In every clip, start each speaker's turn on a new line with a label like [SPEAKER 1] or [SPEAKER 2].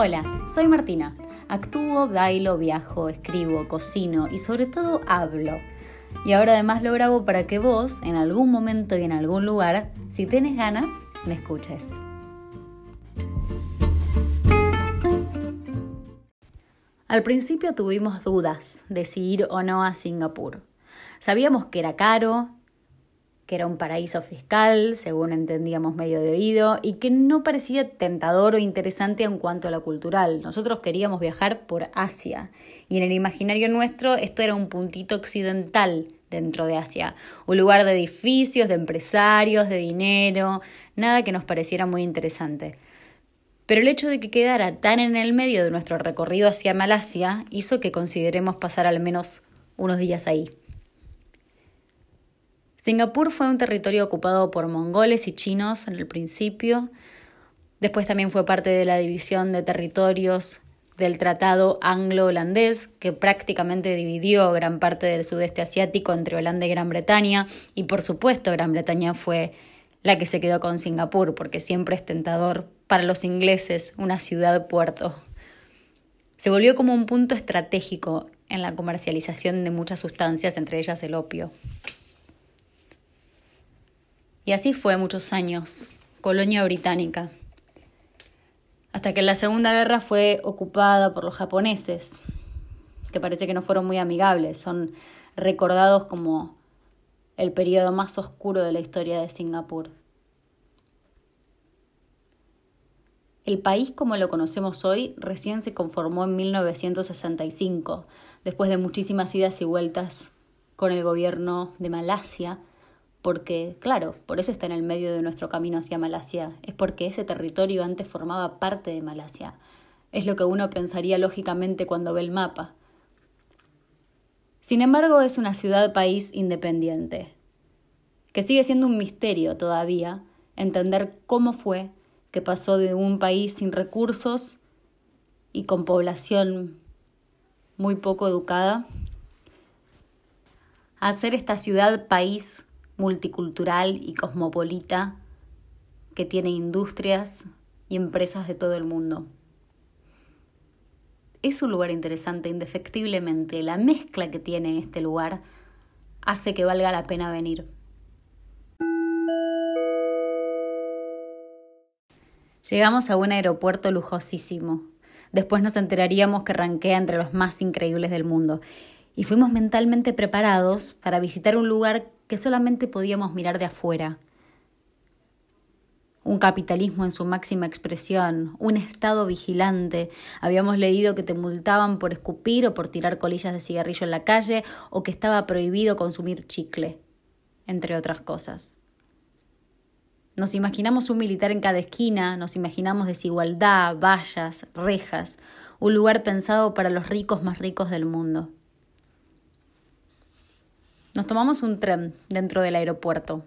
[SPEAKER 1] Hola, soy Martina. Actúo, bailo, viajo, escribo, cocino y sobre todo hablo. Y ahora además lo grabo para que vos, en algún momento y en algún lugar, si tienes ganas, me escuches. Al principio tuvimos dudas de si ir o no a Singapur. Sabíamos que era caro, que era un paraíso fiscal, según entendíamos medio de oído, y que no parecía tentador o interesante en cuanto a lo cultural. Nosotros queríamos viajar por Asia, y en el imaginario nuestro esto era un puntito occidental dentro de Asia, un lugar de edificios, de empresarios, de dinero, nada que nos pareciera muy interesante. Pero el hecho de que quedara tan en el medio de nuestro recorrido hacia Malasia hizo que consideremos pasar al menos unos días ahí. Singapur fue un territorio ocupado por mongoles y chinos en el principio. Después también fue parte de la división de territorios del Tratado Anglo-Holandés, que prácticamente dividió gran parte del sudeste asiático entre Holanda y Gran Bretaña. Y por supuesto, Gran Bretaña fue la que se quedó con Singapur, porque siempre es tentador para los ingleses una ciudad-puerto. Se volvió como un punto estratégico en la comercialización de muchas sustancias, entre ellas el opio. Y así fue muchos años, colonia británica, hasta que la Segunda Guerra fue ocupada por los japoneses, que parece que no fueron muy amigables, son recordados como el periodo más oscuro de la historia de Singapur. El país como lo conocemos hoy recién se conformó en 1965, después de muchísimas idas y vueltas con el gobierno de Malasia porque, claro, por eso está en el medio de nuestro camino hacia Malasia, es porque ese territorio antes formaba parte de Malasia. Es lo que uno pensaría lógicamente cuando ve el mapa. Sin embargo, es una ciudad-país independiente, que sigue siendo un misterio todavía entender cómo fue que pasó de un país sin recursos y con población muy poco educada a ser esta ciudad-país multicultural y cosmopolita que tiene industrias y empresas de todo el mundo. Es un lugar interesante, indefectiblemente. La mezcla que tiene este lugar hace que valga la pena venir. Llegamos a un aeropuerto lujosísimo. Después nos enteraríamos que ranquea entre los más increíbles del mundo. Y fuimos mentalmente preparados para visitar un lugar que solamente podíamos mirar de afuera. Un capitalismo en su máxima expresión, un Estado vigilante. Habíamos leído que te multaban por escupir o por tirar colillas de cigarrillo en la calle o que estaba prohibido consumir chicle, entre otras cosas. Nos imaginamos un militar en cada esquina, nos imaginamos desigualdad, vallas, rejas, un lugar pensado para los ricos más ricos del mundo. Nos tomamos un tren dentro del aeropuerto.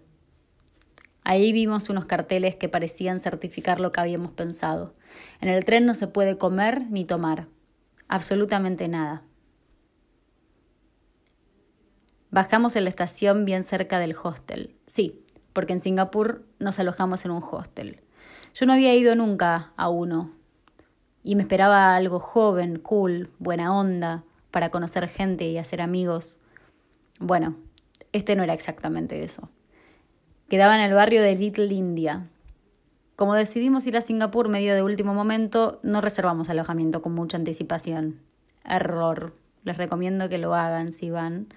[SPEAKER 1] Ahí vimos unos carteles que parecían certificar lo que habíamos pensado. En el tren no se puede comer ni tomar. Absolutamente nada. Bajamos en la estación bien cerca del hostel. Sí, porque en Singapur nos alojamos en un hostel. Yo no había ido nunca a uno y me esperaba algo joven, cool, buena onda, para conocer gente y hacer amigos. Bueno, este no era exactamente eso. Quedaba en el barrio de Little India. Como decidimos ir a Singapur medio de último momento, no reservamos alojamiento con mucha anticipación. Error. Les recomiendo que lo hagan si van.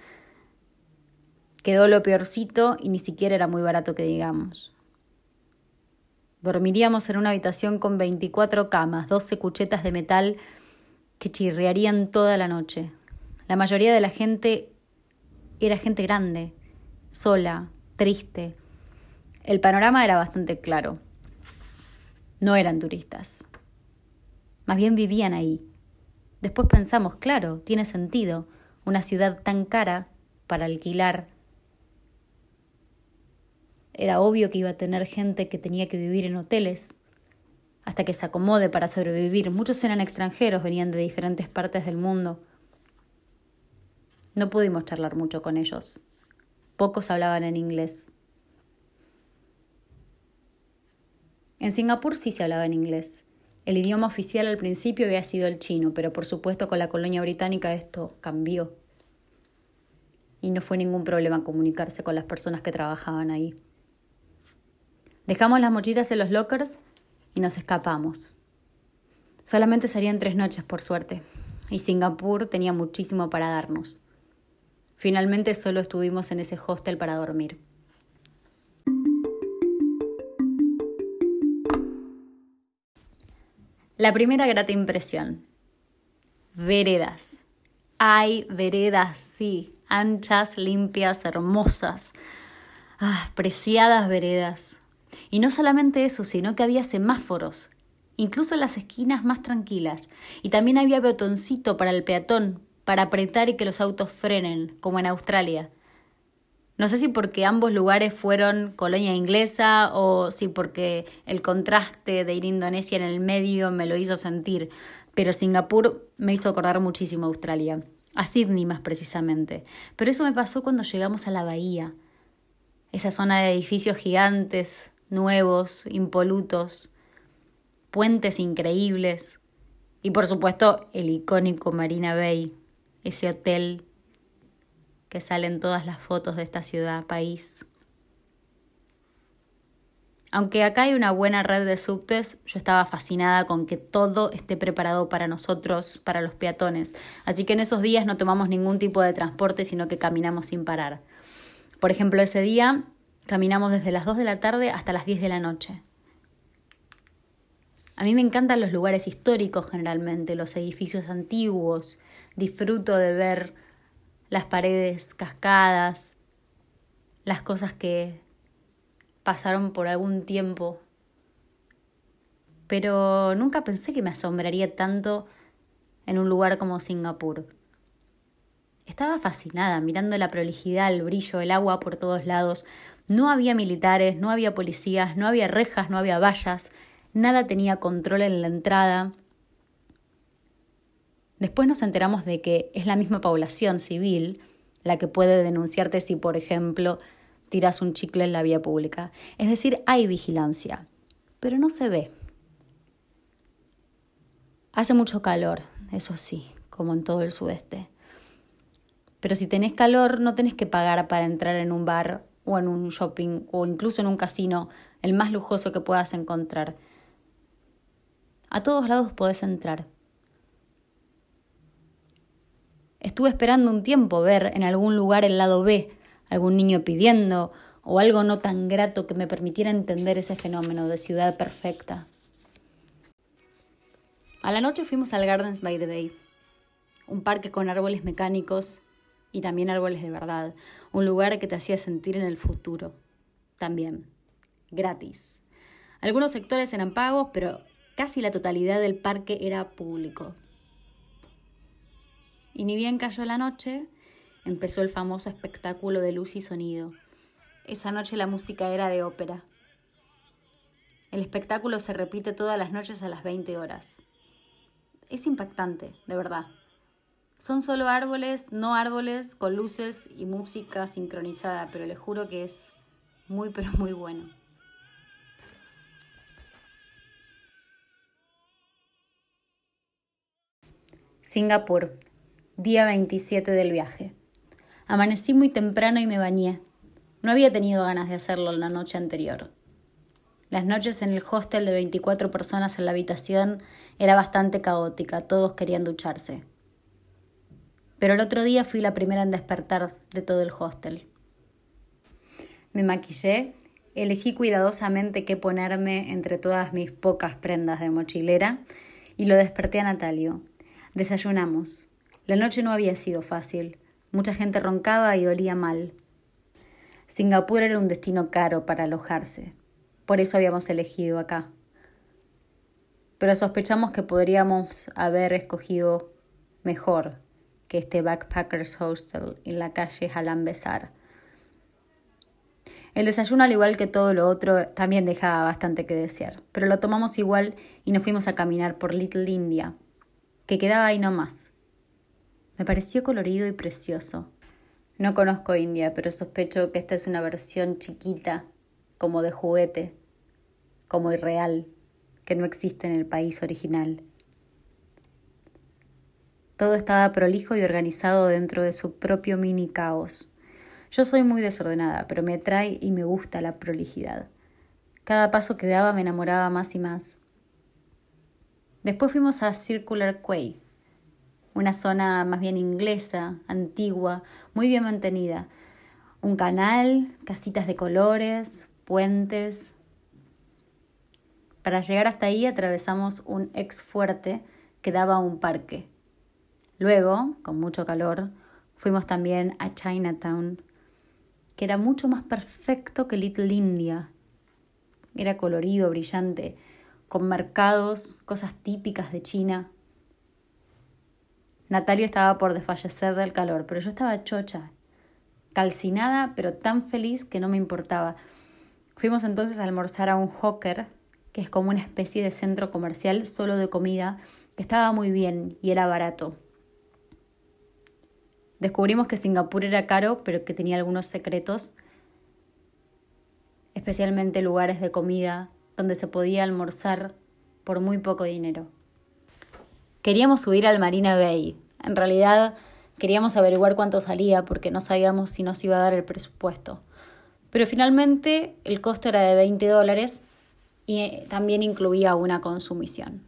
[SPEAKER 1] Quedó lo peorcito y ni siquiera era muy barato que digamos. Dormiríamos en una habitación con 24 camas, 12 cuchetas de metal que chirriarían toda la noche. La mayoría de la gente era gente grande, sola, triste. El panorama era bastante claro. No eran turistas. Más bien vivían ahí. Después pensamos, claro, tiene sentido. Una ciudad tan cara para alquilar. Era obvio que iba a tener gente que tenía que vivir en hoteles hasta que se acomode para sobrevivir. Muchos eran extranjeros, venían de diferentes partes del mundo. No pudimos charlar mucho con ellos. Pocos hablaban en inglés. En Singapur sí se hablaba en inglés, El idioma oficial al principio había sido el chino, pero por supuesto con la colonia británica esto cambió. Y no fue ningún problema comunicarse con las personas que trabajaban ahí. Dejamos las mochilas en los lockers y nos escapamos. Solamente serían tres noches, por suerte, y Singapur tenía muchísimo para darnos. Finalmente solo estuvimos en ese hostel para dormir. La primera grata impresión. Veredas. Hay veredas, sí, anchas, limpias, hermosas. Ah, preciadas veredas. Y no solamente eso, sino que había semáforos, incluso en las esquinas más tranquilas, y también había botoncito para el peatón, para apretar y que los autos frenen, como en Australia. No sé si porque ambos lugares fueron colonia inglesa o si porque el contraste de ir a Indonesia en el medio me lo hizo sentir, pero Singapur me hizo acordar muchísimo a Australia, a Sydney más precisamente. Pero eso me pasó cuando llegamos a la bahía, esa zona de edificios gigantes, nuevos, impolutos, puentes increíbles y por supuesto el icónico Marina Bay, ese hotel que sale en todas las fotos de esta ciudad, país. Aunque acá hay una buena red de subtes, yo estaba fascinada con que todo esté preparado para nosotros, para los peatones. Así que en esos días no tomamos ningún tipo de transporte, sino que caminamos sin parar. Por ejemplo, ese día caminamos desde las 2 de la tarde hasta las 10 de la noche. A mí me encantan los lugares históricos generalmente, los edificios antiguos. Disfruto de ver las paredes cascadas, las cosas que pasaron por algún tiempo. Pero nunca pensé que me asombraría tanto en un lugar como Singapur. Estaba fascinada mirando la prolijidad, el brillo, el agua por todos lados. No había militares, no había policías, no había rejas, no había vallas nada tenía control en la entrada. Después nos enteramos de que es la misma población civil la que puede denunciarte si, por ejemplo, tiras un chicle en la vía pública. Es decir, hay vigilancia, pero no se ve. Hace mucho calor, eso sí, como en todo el sudeste. Pero si tenés calor, no tenés que pagar para entrar en un bar o en un shopping o incluso en un casino, el más lujoso que puedas encontrar. A todos lados podés entrar. Estuve esperando un tiempo ver en algún lugar el lado B, algún niño pidiendo o algo no tan grato que me permitiera entender ese fenómeno de ciudad perfecta. A la noche fuimos al Gardens by the Bay, un parque con árboles mecánicos y también árboles de verdad, un lugar que te hacía sentir en el futuro, también, gratis. Algunos sectores eran pagos, pero Casi la totalidad del parque era público. Y ni bien cayó la noche, empezó el famoso espectáculo de luz y sonido. Esa noche la música era de ópera. El espectáculo se repite todas las noches a las 20 horas. Es impactante, de verdad. Son solo árboles, no árboles, con luces y música sincronizada, pero les juro que es muy, pero muy bueno. Singapur, día 27 del viaje. Amanecí muy temprano y me bañé. No había tenido ganas de hacerlo la noche anterior. Las noches en el hostel de 24 personas en la habitación era bastante caótica, todos querían ducharse. Pero el otro día fui la primera en despertar de todo el hostel. Me maquillé, elegí cuidadosamente qué ponerme entre todas mis pocas prendas de mochilera y lo desperté a Natalio, Desayunamos. La noche no había sido fácil. Mucha gente roncaba y olía mal. Singapur era un destino caro para alojarse. Por eso habíamos elegido acá. Pero sospechamos que podríamos haber escogido mejor que este Backpackers Hostel en la calle Jalan Besar. El desayuno, al igual que todo lo otro, también dejaba bastante que desear, pero lo tomamos igual y nos fuimos a caminar por Little India, que quedaba ahí nomás. Me pareció colorido y precioso. No conozco India, pero sospecho que esta es una versión chiquita, como de juguete, como irreal. que no existe en el país original. Todo estaba prolijo y organizado dentro de su propio mini caos. Yo soy muy desordenada, pero me atrae y me gusta la prolijidad. Cada paso que daba me enamoraba más y más. Después fuimos a Circular Quay, una zona más bien inglesa, antigua, muy bien mantenida. Un canal, casitas de colores, puentes. Para llegar hasta ahí atravesamos un ex fuerte que daba a un parque. Luego, con mucho calor, fuimos también a Chinatown, que era mucho más perfecto que Little India. Era colorido, brillante, con mercados, cosas típicas de China. Natalia estaba por desfallecer del calor, pero yo estaba chocha, calcinada, pero tan feliz que no me importaba. Fuimos entonces a almorzar a un hawker, que es como una especie de centro comercial solo de comida, que estaba muy bien y era barato. Descubrimos que Singapur era caro, pero que tenía algunos secretos, especialmente lugares de comida donde se podía almorzar por muy poco dinero. Queríamos subir al Marina Bay. En realidad queríamos averiguar cuánto salía porque no sabíamos si nos iba a dar el presupuesto. Pero finalmente el costo era de 20 dólares y eh, también incluía una consumición.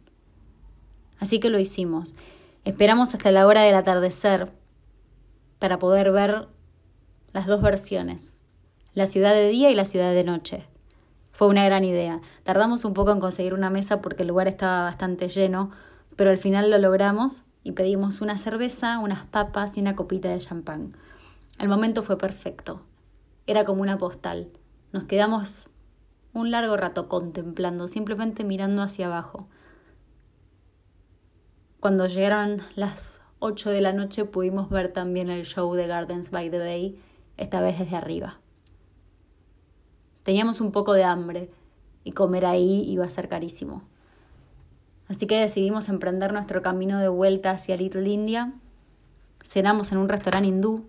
[SPEAKER 1] Así que lo hicimos. Esperamos hasta la hora del atardecer para poder ver las dos versiones, la ciudad de día y la ciudad de noche. Fue una gran idea. Tardamos un poco en conseguir una mesa porque el lugar estaba bastante lleno, pero al final lo logramos y pedimos una cerveza, unas papas y una copita de champán. El momento fue perfecto. Era como una postal. Nos quedamos un largo rato contemplando, simplemente mirando hacia abajo. Cuando llegaron las 8 de la noche pudimos ver también el show de Gardens by the Bay, esta vez desde arriba. Teníamos un poco de hambre y comer ahí iba a ser carísimo. Así que decidimos emprender nuestro camino de vuelta hacia Little India. Cenamos en un restaurante hindú.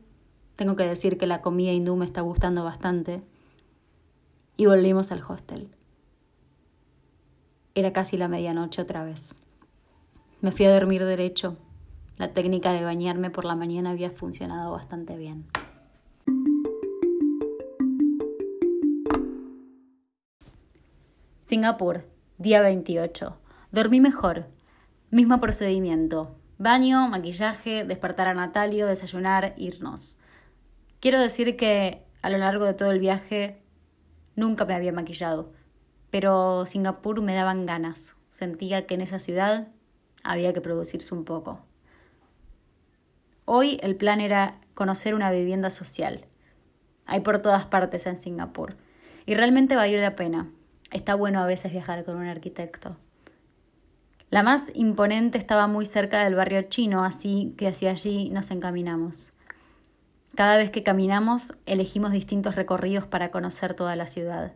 [SPEAKER 1] Tengo que decir que la comida hindú me está gustando bastante. Y volvimos al hostel. Era casi la medianoche otra vez. Me fui a dormir derecho la técnica de bañarme por la mañana había funcionado bastante bien. Singapur, día 28. Dormí mejor. Mismo procedimiento. Baño, maquillaje, despertar a Natalio, desayunar, irnos. Quiero decir que a lo largo de todo el viaje nunca me había maquillado, pero Singapur me daban ganas. Sentía que en esa ciudad había que producirse un poco. Hoy el plan era conocer una vivienda social. Hay por todas partes en Singapur. Y realmente valió la pena. Está bueno a veces viajar con un arquitecto. La más imponente estaba muy cerca del barrio chino, así que hacia allí nos encaminamos. Cada vez que caminamos, elegimos distintos recorridos para conocer toda la ciudad.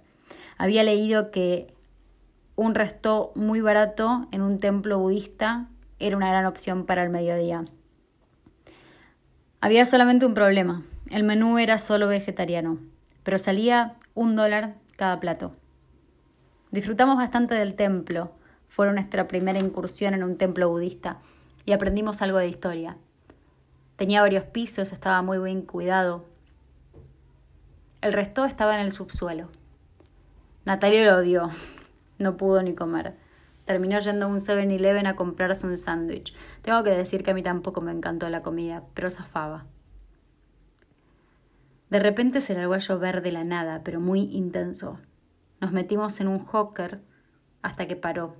[SPEAKER 1] Había leído que un resto muy barato en un templo budista era una gran opción para el mediodía. Había solamente un problema. El menú era solo vegetariano, pero salía un dólar cada plato. Disfrutamos bastante del templo. Fue nuestra primera incursión en un templo budista y aprendimos algo de historia. Tenía varios pisos, estaba muy bien cuidado. El resto estaba en el subsuelo. Natalia lo odió. No pudo ni comer terminó yendo a un 7-Eleven a comprarse un sándwich. Tengo que decir que a mí tampoco me encantó la comida, pero zafaba. De repente se largó a llover de la nada, pero muy intenso. Nos metimos en un hawker hasta que paró.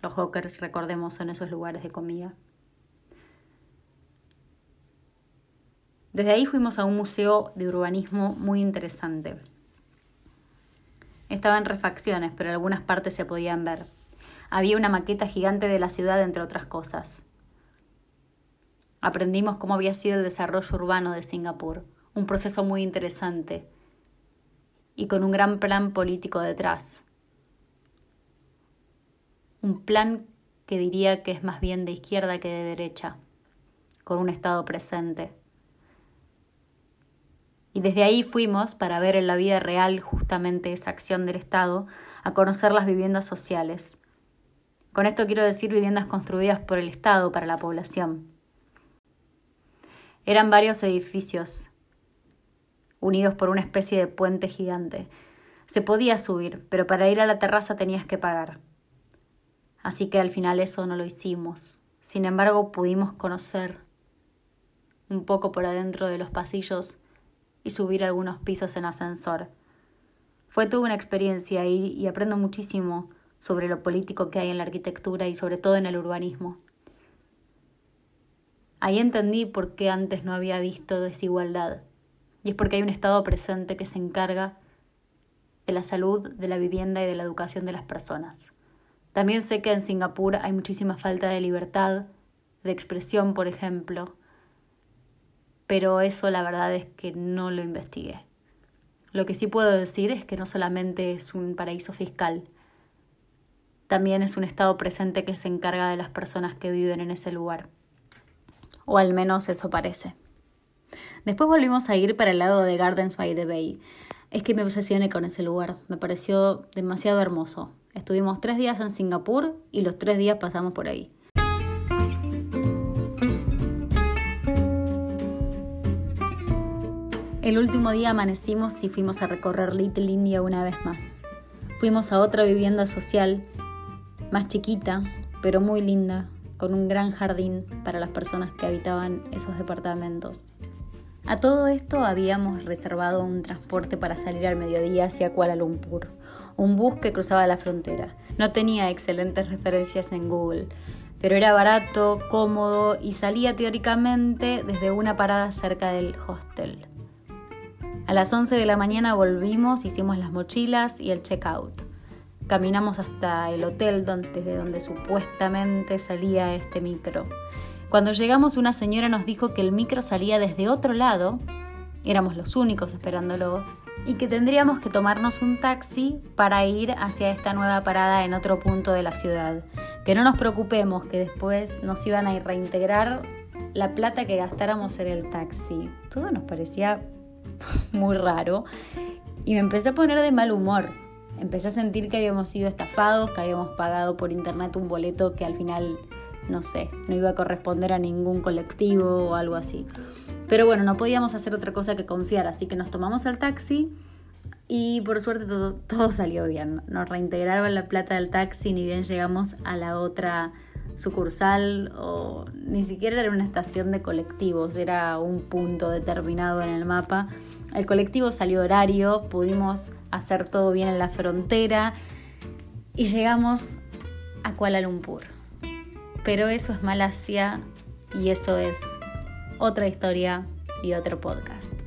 [SPEAKER 1] Los hawkers, recordemos, son esos lugares de comida. Desde ahí fuimos a un museo de urbanismo muy interesante. Estaba en refacciones, pero algunas partes se podían ver. Había una maqueta gigante de la ciudad, entre otras cosas. Aprendimos cómo había sido el desarrollo urbano de Singapur, un proceso muy interesante y con un gran plan político detrás. Un plan que diría que es más bien de izquierda que de derecha, con un Estado presente. Y desde ahí fuimos, para ver en la vida real justamente esa acción del Estado, a conocer las viviendas sociales, Con esto quiero decir viviendas construidas por el Estado para la población. Eran varios edificios unidos por una especie de puente gigante. Se podía subir, pero para ir a la terraza tenías que pagar. Así que al final eso no lo hicimos. Sin embargo, pudimos conocer un poco por adentro de los pasillos y subir algunos pisos en ascensor. Fue toda una experiencia y, aprendo muchísimo sobre lo político que hay en la arquitectura y sobre todo en el urbanismo. Ahí entendí por qué antes no había visto desigualdad. Y es porque hay un Estado presente que se encarga de la salud, de la vivienda y de la educación de las personas. También sé que en Singapur hay muchísima falta de libertad, de expresión, por ejemplo, pero eso la verdad es que no lo investigué. Lo que sí puedo decir es que no solamente es un paraíso fiscal, también es un estado presente que se encarga de las personas que viven en ese lugar. O al menos eso parece. Después volvimos a ir para el lado de Gardens by the Bay. Es que me obsesioné con ese lugar, me pareció demasiado hermoso. Estuvimos tres días en Singapur y los tres días pasamos por ahí. El último día amanecimos y fuimos a recorrer Little India una vez más. Fuimos a otra vivienda social, más chiquita, pero muy linda, con un gran jardín para las personas que habitaban esos departamentos. A todo esto habíamos reservado un transporte para salir al mediodía hacia Kuala Lumpur, un bus que cruzaba la frontera. No tenía excelentes referencias en Google, pero era barato, cómodo y salía teóricamente desde una parada cerca del hostel. A las 11 de la mañana volvimos, hicimos las mochilas y el checkout. Caminamos hasta el hotel donde, desde donde supuestamente salía este micro. Cuando llegamos una señora nos dijo que el micro salía desde otro lado, éramos los únicos esperándolo, y que tendríamos que tomarnos un taxi para ir hacia esta nueva parada en otro punto de la ciudad. Que no nos preocupemos, que después nos iban a reintegrar la plata que gastáramos en el taxi. Todo nos parecía muy raro y me empecé a poner de mal humor. Empecé a sentir que habíamos sido estafados, que habíamos pagado por internet un boleto que al final, no sé, no iba a corresponder a ningún colectivo o algo así. Pero bueno, no podíamos hacer otra cosa que confiar, así que nos tomamos el taxi y por suerte todo, todo salió bien. Nos reintegraron la plata del taxi, ni bien llegamos a la otra sucursal o ni siquiera era una estación de colectivos, era un punto determinado en el mapa. El colectivo salió horario, pudimos hacer todo bien en la frontera y llegamos a Kuala Lumpur. Pero eso es Malasia y eso es otra historia y otro podcast.